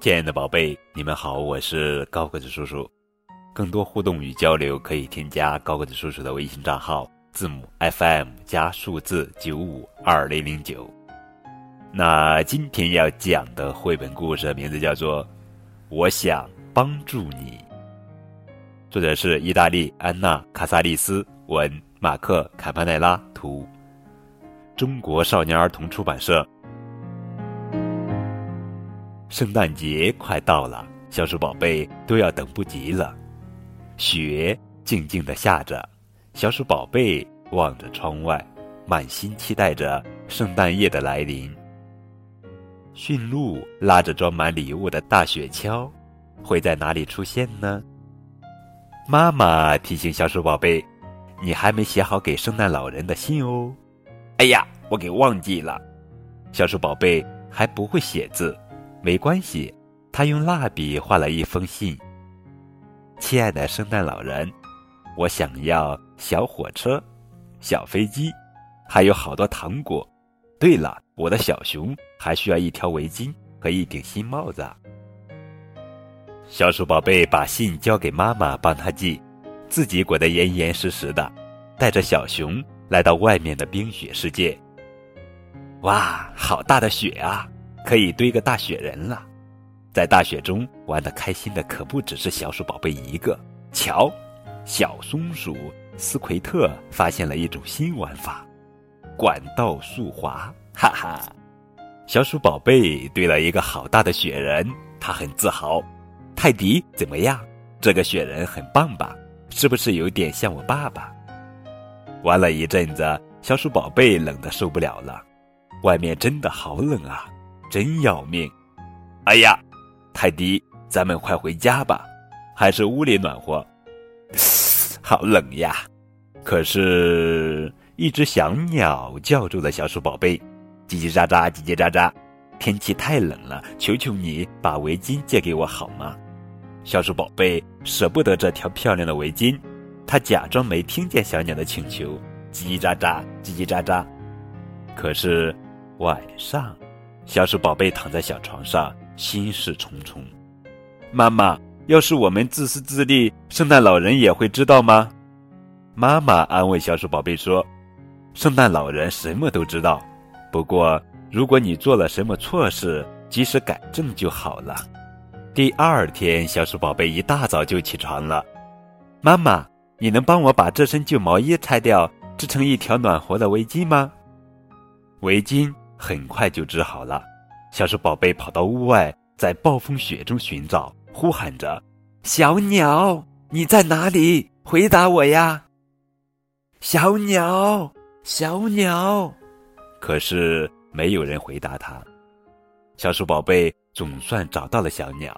亲爱的宝贝，你们好，我是高个子叔叔。更多互动与交流，可以添加高个子叔叔的微信账号，字母 FM 加数字九五二零零九。那今天要讲的绘本故事名字叫做《我想帮助你》，作者是意大利安娜·卡萨利斯，文马克·卡帕奈拉，图，中国少年儿童出版社。圣诞节快到了，小鼠宝贝都要等不及了。雪静静的下着，小鼠宝贝望着窗外，满心期待着圣诞夜的来临。驯鹿拉着装满礼物的大雪橇，会在哪里出现呢？妈妈提醒小鼠宝贝：“你还没写好给圣诞老人的信哦。”哎呀，我给忘记了。小鼠宝贝还不会写字。没关系，他用蜡笔画了一封信。亲爱的圣诞老人，我想要小火车、小飞机，还有好多糖果。对了，我的小熊还需要一条围巾和一顶新帽子。小鼠宝贝把信交给妈妈帮他寄，自己裹得严严实实的，带着小熊来到外面的冰雪世界。哇，好大的雪啊！可以堆个大雪人了，在大雪中玩的开心的可不只是小鼠宝贝一个。瞧，小松鼠斯奎特发现了一种新玩法——管道速滑，哈哈！小鼠宝贝堆了一个好大的雪人，他很自豪。泰迪怎么样？这个雪人很棒吧？是不是有点像我爸爸？玩了一阵子，小鼠宝贝冷得受不了了，外面真的好冷啊！真要命！哎呀，泰迪，咱们快回家吧，还是屋里暖和。好冷呀！可是，一只小鸟叫住了小鼠宝贝：“叽叽喳喳，叽叽喳喳，天气太冷了，求求你把围巾借给我好吗？”小鼠宝贝舍不得这条漂亮的围巾，他假装没听见小鸟的请求：“叽叽喳喳，叽叽喳喳。”可是晚上。小鼠宝贝躺在小床上，心事重重。妈妈，要是我们自私自利，圣诞老人也会知道吗？妈妈安慰小鼠宝贝说：“圣诞老人什么都知道，不过如果你做了什么错事，及时改正就好了。”第二天，小鼠宝贝一大早就起床了。妈妈，你能帮我把这身旧毛衣拆掉，织成一条暖和的围巾吗？围巾。很快就治好了，小鼠宝贝跑到屋外，在暴风雪中寻找，呼喊着：“小鸟，你在哪里？回答我呀！”小鸟，小鸟，可是没有人回答他。小鼠宝贝总算找到了小鸟，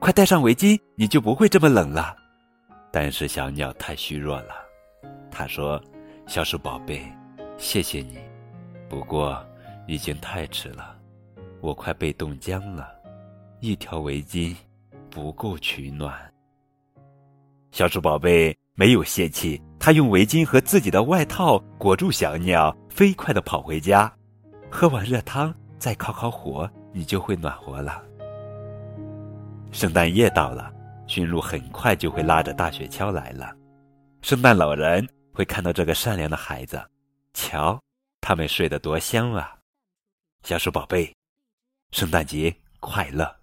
快戴上围巾，你就不会这么冷了。但是小鸟太虚弱了，他说：“小鼠宝贝，谢谢你，不过……”已经太迟了，我快被冻僵了，一条围巾不够取暖。小鼠宝贝没有泄气，他用围巾和自己的外套裹住小鸟，飞快地跑回家。喝碗热汤，再烤烤火，你就会暖和了。圣诞夜到了，驯鹿很快就会拉着大雪橇来了。圣诞老人会看到这个善良的孩子，瞧，他们睡得多香啊！小鼠宝贝，圣诞节快乐！